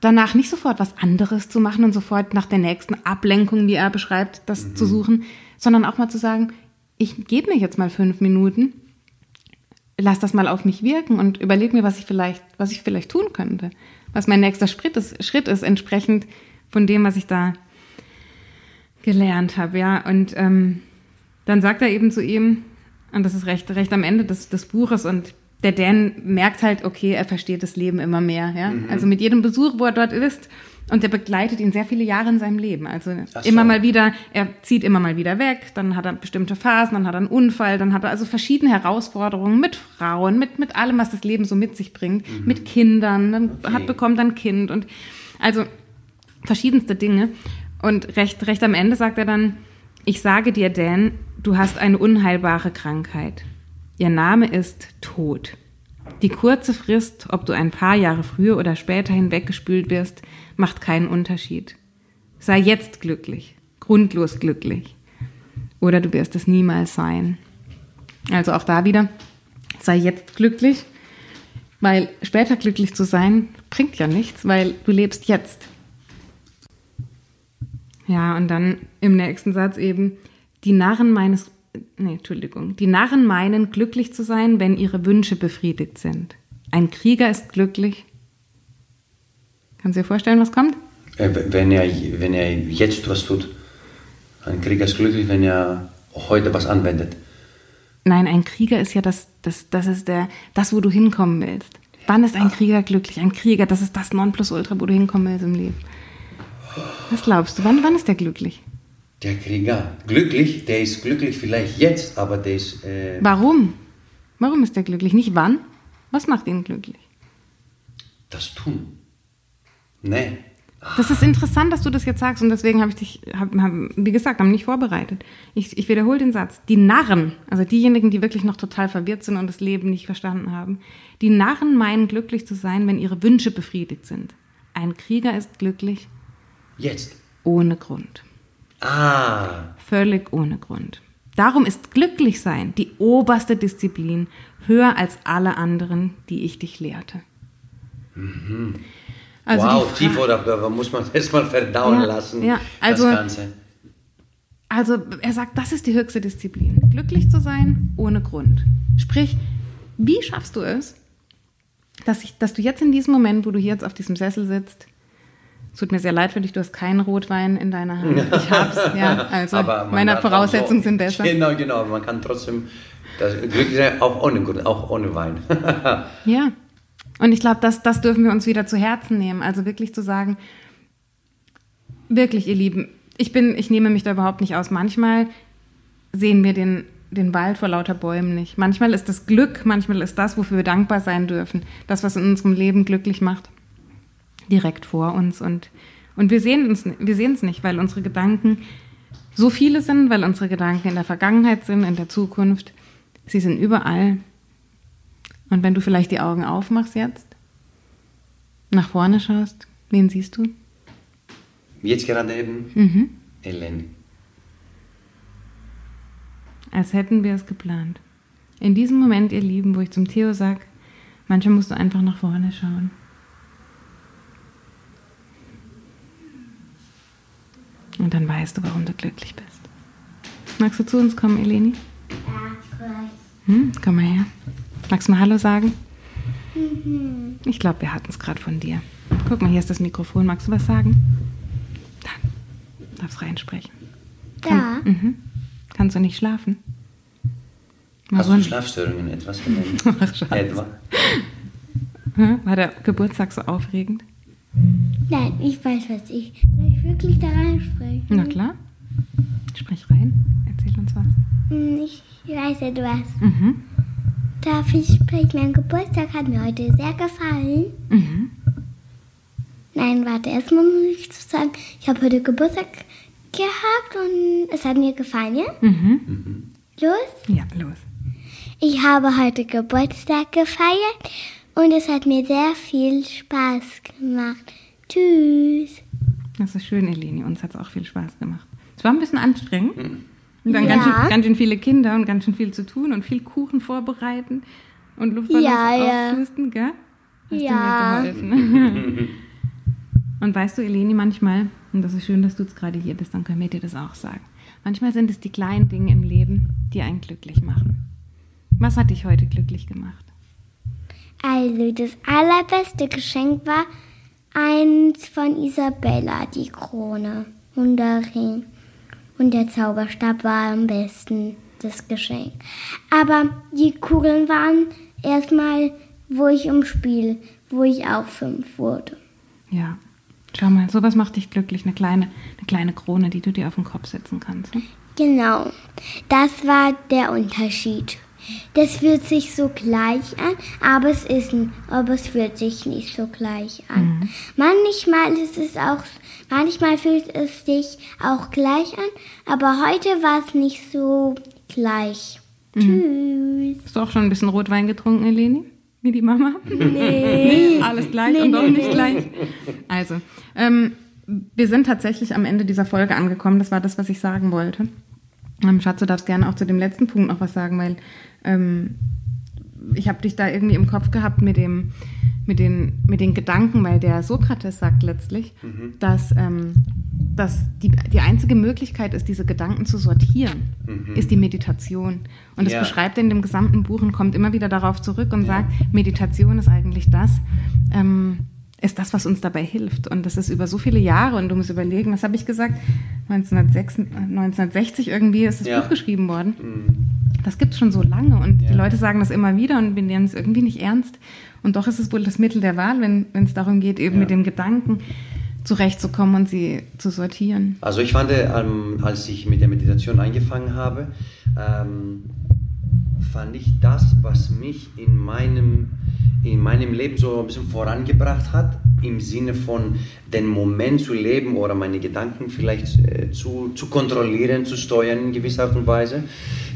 danach nicht sofort was anderes zu machen und sofort nach der nächsten Ablenkung, wie er beschreibt, das mhm. zu suchen, sondern auch mal zu sagen, ich gebe mir jetzt mal fünf Minuten, lass das mal auf mich wirken und überleg mir, was ich vielleicht, was ich vielleicht tun könnte, was mein nächster Schritt ist, Schritt ist entsprechend von dem, was ich da gelernt habe, ja. Und ähm, dann sagt er eben zu ihm, und das ist recht, recht am Ende des, des Buches und der Dan merkt halt, okay, er versteht das Leben immer mehr. Ja? Mhm. Also mit jedem Besuch, wo er dort ist, und der begleitet ihn sehr viele Jahre in seinem Leben. Also so. immer mal wieder, er zieht immer mal wieder weg, dann hat er bestimmte Phasen, dann hat er einen Unfall, dann hat er also verschiedene Herausforderungen mit Frauen, mit, mit allem, was das Leben so mit sich bringt, mhm. mit Kindern, dann okay. hat, bekommt ein Kind und also verschiedenste Dinge. Und recht, recht am Ende sagt er dann, ich sage dir, Dan, du hast eine unheilbare Krankheit. Ihr Name ist Tod. Die kurze Frist, ob du ein paar Jahre früher oder später hinweggespült wirst, macht keinen Unterschied. Sei jetzt glücklich, grundlos glücklich. Oder du wirst es niemals sein. Also auch da wieder, sei jetzt glücklich, weil später glücklich zu sein bringt ja nichts, weil du lebst jetzt. Ja, und dann im nächsten Satz eben, die Narren meines, nee, Entschuldigung, die Narren meinen, glücklich zu sein, wenn ihre Wünsche befriedigt sind. Ein Krieger ist glücklich. Kannst du dir vorstellen, was kommt? Äh, wenn er, wenn er jetzt was tut. Ein Krieger ist glücklich, wenn er heute was anwendet. Nein, ein Krieger ist ja das, das, das ist der, das, wo du hinkommen willst. Wann ist ein Krieger glücklich? Ein Krieger, das ist das Nonplusultra, wo du hinkommen willst im Leben. Was glaubst du? Wann, wann ist der glücklich? Der Krieger. Glücklich, der ist glücklich vielleicht jetzt, aber der ist. Äh Warum? Warum ist der glücklich? Nicht wann? Was macht ihn glücklich? Das Tun. Nee. Das ist interessant, dass du das jetzt sagst und deswegen habe ich dich, hab, hab, wie gesagt, haben nicht vorbereitet. Ich, ich wiederhole den Satz. Die Narren, also diejenigen, die wirklich noch total verwirrt sind und das Leben nicht verstanden haben, die Narren meinen glücklich zu sein, wenn ihre Wünsche befriedigt sind. Ein Krieger ist glücklich. Jetzt. Ohne Grund. Ah. Völlig ohne Grund. Darum ist glücklich sein die oberste Disziplin, höher als alle anderen, die ich dich lehrte. Also wow, tief oder muss man das mal verdauen Ja, lassen, ja, also- das Ganze. Also er sagt, das ist die höchste Disziplin. Glücklich zu sein ohne Grund. Sprich, wie schaffst du es, dass, ich, dass du jetzt in diesem Moment, wo du hier jetzt auf diesem Sessel sitzt, es tut mir sehr leid für dich, du hast keinen Rotwein in deiner Hand. Ich hab's, ja. Also meine Voraussetzungen sind besser. Genau, genau. Man kann trotzdem das glücklich sein, auch ohne, auch ohne Wein. Ja. Und ich glaube, das, das dürfen wir uns wieder zu Herzen nehmen. Also wirklich zu sagen, wirklich, ihr Lieben, ich bin, ich nehme mich da überhaupt nicht aus. Manchmal sehen wir den, den Wald vor lauter Bäumen nicht. Manchmal ist das Glück, manchmal ist das, wofür wir dankbar sein dürfen, das, was in unserem Leben glücklich macht, direkt vor uns. Und, und wir sehen uns, wir sehen es nicht, weil unsere Gedanken so viele sind, weil unsere Gedanken in der Vergangenheit sind, in der Zukunft. Sie sind überall. Und wenn du vielleicht die Augen aufmachst jetzt, nach vorne schaust, wen siehst du? Jetzt gerade eben, Mhm. Eleni. Als hätten wir es geplant. In diesem Moment, ihr Lieben, wo ich zum Theo sag, manchmal musst du einfach nach vorne schauen. Und dann weißt du, warum du glücklich bist. Magst du zu uns kommen, Eleni? Ja. Hm, komm mal her. Magst du mal Hallo sagen? Ich glaube, wir hatten es gerade von dir. Guck mal, hier ist das Mikrofon. Magst du was sagen? Dann darfst reinsprechen. Da. Mhm. Kannst du nicht schlafen? Mal Hast du Schlafstörungen etwas? Eleni? Ach, Schatz. Etwa? Hä? War der Geburtstag so aufregend? Nein, ich weiß was ich. Wirklich da reinsprechen? Na klar. Sprich rein. Erzähl uns was. Hm, Ich weiß etwas. Mhm. Darf ich sprechen? Mein Geburtstag hat mir heute sehr gefallen. Mhm. Nein, warte, erstmal muss ich zu sagen, ich habe heute Geburtstag gehabt und es hat mir gefallen, ja? Mhm. Los? Ja, los. Ich habe heute Geburtstag gefeiert und es hat mir sehr viel Spaß gemacht. Tschüss. Das ist schön, Eleni. Uns hat es auch viel Spaß gemacht. Es war ein bisschen anstrengend. Und dann Ja. ganz, schön, ganz schön viele Kinder und ganz schön viel zu tun und viel Kuchen vorbereiten und Luftballons Ja, ja. aufpusten, gell? Hast Ja. du mir geholfen. und weißt du, Eleni, manchmal, und das ist schön, dass du jetzt gerade hier bist, dann können wir dir das auch sagen. Manchmal sind es die kleinen Dinge im Leben, die einen glücklich machen. Was hat dich heute glücklich gemacht? Also, das allerbeste Geschenk war eins von Isabella, die Krone und der Ring. Und der Zauberstab war am besten das Geschenk. Aber die Kugeln waren erstmal, wo ich im Spiel, wo ich auch fünf wurde. Ja. Schau mal, sowas macht dich glücklich. Eine kleine, eine kleine Krone, die du dir auf den Kopf setzen kannst. Ne? Genau, das war der Unterschied. Das fühlt sich so gleich an, aber es ist, aber es fühlt sich nicht so gleich an. Manchmal ist es auch, manchmal fühlt es sich auch gleich an, aber heute war es nicht so gleich. Tschüss. Hast du auch schon ein bisschen Rotwein getrunken, Eleni? Wie die Mama? Nee. alles gleich und doch nicht gleich. Also, ähm, wir sind tatsächlich am Ende dieser Folge angekommen. Das war das, was ich sagen wollte. Ähm, Schatz, du darfst gerne auch zu dem letzten Punkt noch was sagen, weil ähm, ich habe dich da irgendwie im Kopf gehabt mit dem mit den mit den Gedanken, weil der Sokrates sagt letztlich, dass ähm, dass die, die einzige Möglichkeit ist, diese Gedanken zu sortieren, ist die Meditation. Und das Ja. beschreibt er in dem gesamten Buch und kommt immer wieder darauf zurück und sagt, Meditation ist eigentlich das, ähm, ist das, was uns dabei hilft. Und das ist über so viele Jahre und du musst überlegen, was habe ich gesagt? 1906, 1960 irgendwie ist das Ja. Buch geschrieben worden. Das gibt es schon so lange und die Ja. Leute sagen das immer wieder und wir nehmen es irgendwie nicht ernst. Und doch ist es wohl das Mittel der Wahl, wenn es darum geht, eben Ja. mit den Gedanken zurechtzukommen und sie zu sortieren. Also ich fand, ähm, als ich mit der Meditation angefangen habe, ähm, fand ich das, was mich in meinem, in meinem Leben so ein bisschen vorangebracht hat, im Sinne von den Moment zu leben oder meine Gedanken vielleicht äh, zu, zu kontrollieren, zu steuern in gewisser Art und Weise.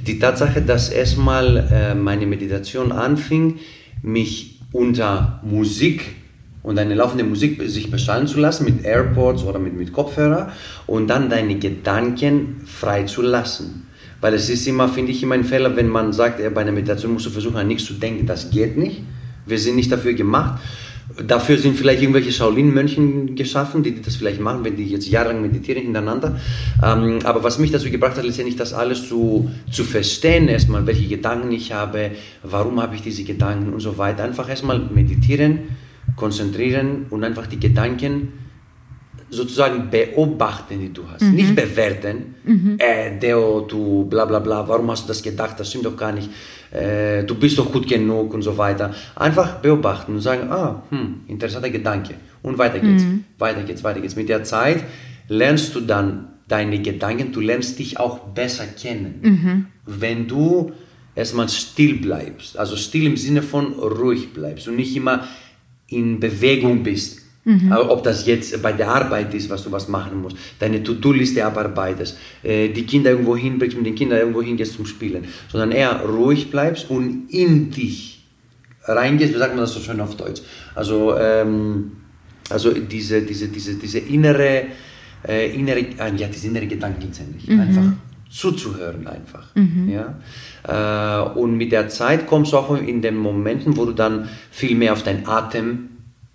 Die Tatsache, dass erstmal äh, meine Meditation anfing, mich unter Musik und eine laufende Musik sich beschallen zu lassen mit AirPods oder mit, mit Kopfhörer und dann deine Gedanken frei zu lassen. Weil es ist immer, finde ich, immer ein Fehler, wenn man sagt, bei einer Meditation musst du versuchen, an nichts zu denken. Das geht nicht. Wir sind nicht dafür gemacht. Dafür sind vielleicht irgendwelche Shaolin-Mönchen geschaffen, die das vielleicht machen, wenn die jetzt jahrelang meditieren hintereinander. Ähm, aber was mich dazu gebracht hat, letztendlich das alles zu, zu verstehen, erstmal, welche Gedanken ich habe, warum habe ich diese Gedanken und so weiter. Einfach erstmal meditieren, konzentrieren und einfach die Gedanken sozusagen beobachten, die du hast. Mhm. Nicht bewerten, mhm. äh, Deo, du bla bla bla, warum hast du das gedacht, das stimmt doch gar nicht, äh, du bist doch gut genug und so weiter. Einfach beobachten und sagen, ah, hm, interessanter Gedanke. Und weiter geht's, mhm. weiter geht's, weiter geht's. Mit der Zeit lernst du dann deine Gedanken, du lernst dich auch besser kennen. Mhm. Wenn du erstmal still bleibst, also still im Sinne von ruhig bleibst und nicht immer in Bewegung bist Mhm. Ob das jetzt bei der Arbeit ist, was du was machen musst, deine To-Do-Liste abarbeitest, äh, die Kinder irgendwo hinbringst, mit den Kindern irgendwo hingehst zum Spielen, sondern eher ruhig bleibst und in dich reingehst, wie sagt man das so schön auf Deutsch? Also, ähm, also diese, diese, diese, diese innere, äh, innere, äh, ja, diese innere Gedanken letztendlich, mhm. einfach zuzuhören einfach. Mhm. Ja? Äh, und mit der Zeit kommst du auch in den Momenten, wo du dann viel mehr auf deinen Atem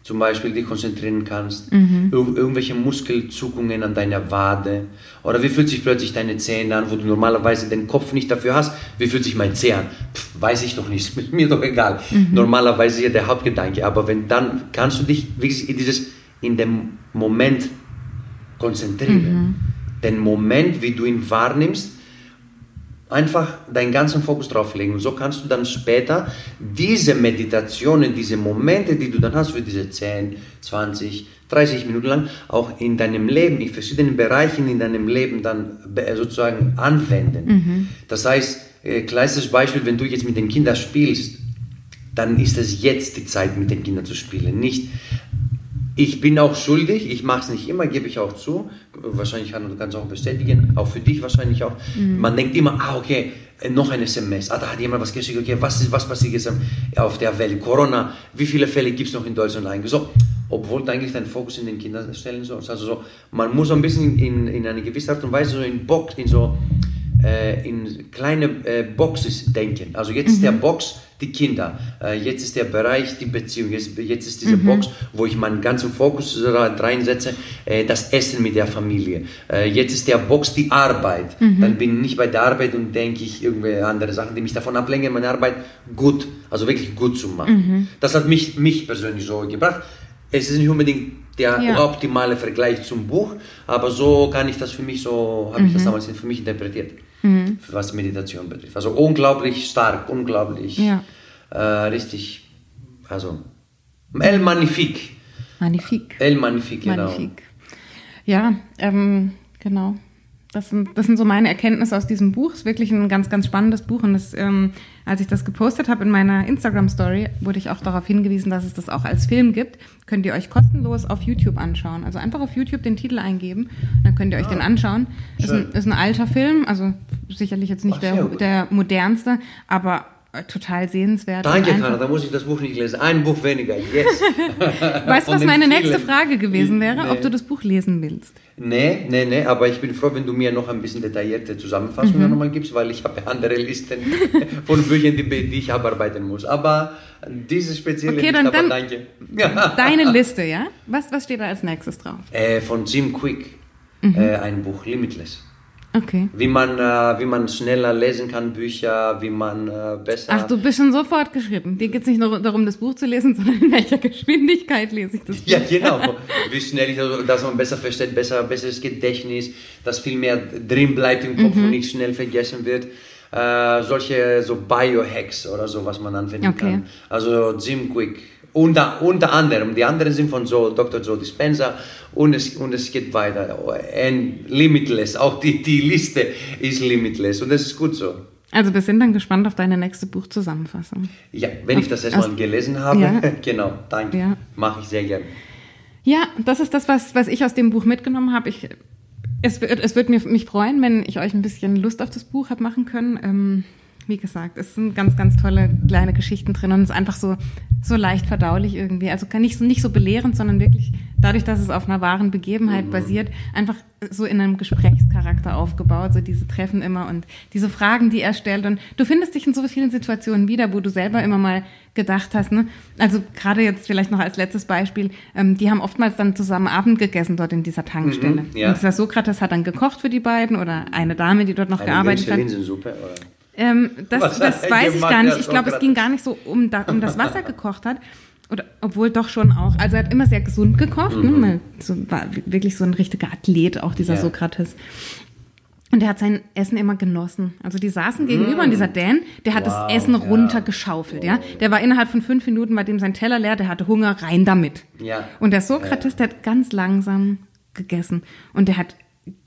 zum Beispiel dich konzentrieren kannst, mhm. Ir irgendwelche Muskelzuckungen an deiner Wade oder wie fühlt sich plötzlich deine Zähne an, wo du normalerweise den Kopf nicht dafür hast, wie fühlt sich mein Zeh an? Pff, weiß ich doch nicht, ist mir doch egal. Mhm. Normalerweise ist ja der Hauptgedanke, aber wenn dann kannst du dich wirklich in dieses in dem Moment konzentrieren, mhm. den Moment, wie du ihn wahrnimmst einfach deinen ganzen Fokus drauf legen. Und so kannst du dann später diese Meditationen, diese Momente, die du dann hast für diese 10, 20, 30 Minuten lang, auch in deinem Leben, in verschiedenen Bereichen in deinem Leben dann sozusagen anwenden. Mhm. Das heißt, äh, kleines Beispiel, wenn du jetzt mit den Kindern spielst, dann ist es jetzt die Zeit, mit den Kindern zu spielen. Nicht ich bin auch schuldig, ich mache es nicht immer, gebe ich auch zu. Wahrscheinlich kann du kannst auch bestätigen, auch für dich wahrscheinlich auch. Mhm. Man denkt immer, ah, okay, noch ein SMS, ah, da hat jemand was geschickt, okay, was, ist, was passiert jetzt auf der Welt? Corona, wie viele Fälle gibt es noch in Deutschland eigentlich? So, obwohl du eigentlich deinen Fokus in den Kindern stellen sollst. Also so, man muss so ein bisschen in, in eine gewisse Art und Weise so in Box, in so äh, in kleine äh, Boxes denken. Also jetzt mhm. ist der mhm. Box die Kinder, äh, jetzt ist der Bereich die Beziehung, jetzt, jetzt ist diese mhm. Box, wo ich meinen ganzen Fokus reinsetze, das Essen mit der Familie. Jetzt ist der Box die Arbeit. Mhm. Dann bin ich nicht bei der Arbeit und denke ich irgendwelche andere Sachen, die mich davon ablenken, meine Arbeit gut, also wirklich gut zu machen. Mhm. Das hat mich, mich persönlich so gebracht. Es ist nicht unbedingt der ja. optimale Vergleich zum Buch, aber so kann ich das für mich so, habe ich das damals für mich interpretiert mhm. was Meditation betrifft. Also unglaublich stark, unglaublich, ja. äh, richtig, also El Magnifique. Magnifique. El Magnifique, genau. Magnifique. Ja, ähm, genau. Das sind, das sind so meine Erkenntnisse aus diesem Buch. Es ist wirklich ein ganz, ganz spannendes Buch. Und das, ähm, als ich das gepostet habe in meiner Instagram-Story, wurde ich auch darauf hingewiesen, dass es das auch als Film gibt. Könnt ihr euch kostenlos auf YouTube anschauen. Also einfach auf YouTube den Titel eingeben, dann könnt ihr euch ah, den anschauen. Ist ein, ist ein alter Film, also sicherlich jetzt nicht Ach, der, der modernste, aber total sehenswert. Danke, Tana, da muss ich das Buch nicht lesen. Ein Buch weniger, yes. weißt du, was meine nächste Frage gewesen wäre? Nee. Ob du das Buch lesen willst? Nee, nee, nee, aber ich bin froh, wenn du mir noch ein bisschen detaillierte Zusammenfassungen mhm. nochmal gibst, weil ich habe andere Listen von Büchern, die, die, ich abarbeiten muss. Aber diese spezielle okay, dann, Liste, dann danke. Deine Liste, ja? Was, was steht da als nächstes drauf? Äh, von Jim Quick, mhm. äh, ein Buch, Limitless. Okay. Wie man, äh, wie man schneller lesen kann, Bücher, wie man äh, besser. Ach, du bist schon so fortgeschritten. Dir geht es nicht nur darum, das Buch zu lesen, sondern in welcher Geschwindigkeit lese ich das Buch. Ja, genau. wie schnell ich, also, dass man besser versteht, besser, besseres Gedächtnis, dass viel mehr drin bleibt im Kopf mhm. und nicht schnell vergessen wird. Äh, solche so Biohacks oder so, was man anwenden okay. kann. Also Jim Quick unter, unter anderem, die anderen sind von so Dr. Joe Dispenza und es, und es geht weiter. And limitless, auch die, die Liste ist limitless und das ist gut so. Also wir sind dann gespannt auf deine nächste Buchzusammenfassung. Ja, wenn ich das erstmal gelesen habe, ja. genau, danke, ja. mache ich sehr gerne. Ja, das ist das, was, was ich aus dem Buch mitgenommen habe. Ich, es, wird, es wird mich freuen, wenn ich euch ein bisschen Lust auf das Buch habe machen können. Ähm, wie gesagt, es sind ganz, ganz tolle kleine Geschichten drin und es ist einfach so, so leicht verdaulich irgendwie. Also nicht, nicht so belehrend, sondern wirklich dadurch, dass es auf einer wahren Begebenheit basiert, einfach so in einem Gesprächscharakter aufgebaut, so diese Treffen immer und diese Fragen, die er stellt. Und du findest dich in so vielen Situationen wieder, wo du selber immer mal gedacht hast, ne? Also gerade jetzt vielleicht noch als letztes Beispiel, ähm, die haben oftmals dann zusammen Abend gegessen dort in dieser Tankstelle. Mhm, ja. Und dieser Sokrates hat dann gekocht für die beiden oder eine Dame, die dort noch Eine gearbeitet hat. Oder? Ähm, das das weiß ich gar nicht. Ich glaube, es ging gar nicht so um, da, um das Wasser gekocht hat. Oder, obwohl doch schon auch. Also er hat immer sehr gesund gekocht. Ne? Weil So, war wirklich so ein richtiger Athlet, auch dieser Ja. Sokrates. Und er hat sein Essen immer genossen. Also die saßen gegenüber und dieser Dan, der hat Wow, das Essen ja. runtergeschaufelt. Ja? Der war innerhalb von fünf Minuten bei dem sein Teller leer, der hatte Hunger, rein damit. Ja. Und der Sokrates, der hat ganz langsam gegessen. Und der hat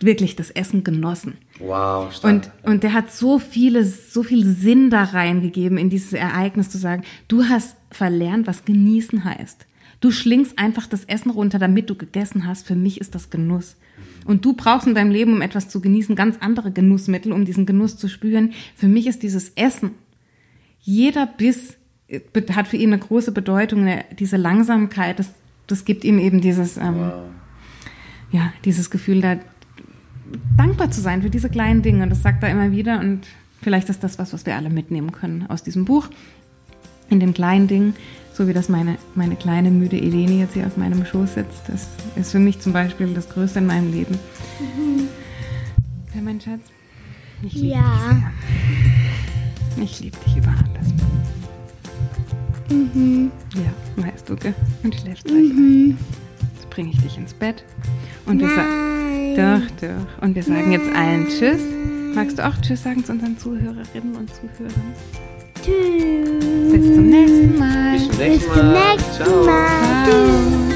wirklich das Essen genossen. Wow, stark. Und, und der hat so viele, so viel Sinn da reingegeben in dieses Ereignis zu sagen, du hast verlernt, was genießen heißt. Du schlingst einfach das Essen runter, damit du gegessen hast. Für mich ist das Genuss. Und du brauchst in deinem Leben, um etwas zu genießen, ganz andere Genussmittel, um diesen Genuss zu spüren. Für mich ist dieses Essen, jeder Biss äh, hat für ihn eine große Bedeutung. Ne, Diese Langsamkeit, das, das gibt ihm eben dieses, ähm, ja, dieses Gefühl, da dankbar zu sein für diese kleinen Dinge. Und das sagt er immer wieder. Und vielleicht ist das was, was wir alle mitnehmen können aus diesem Buch. In den kleinen Dingen, so wie das meine, meine kleine müde Eleni jetzt hier auf meinem Schoß sitzt. Das ist für mich zum Beispiel das Größte in meinem Leben. Ja, mein Schatz. Ich liebe Ja. dich sehr. Ich liebe dich über alles. Ja, weißt du, gell? Und schläfst gleich ein. Bringe ich dich ins Bett. Und wir sagen. Nein. Doch, doch. Und wir sagen jetzt allen Tschüss. Magst du auch Tschüss sagen zu unseren Zuhörerinnen und Zuhörern? Tschüss. Bis zum nächsten Mal. Bis zum Bis nächsten zum Mal. nächsten Ciao. Mal. Tschüss.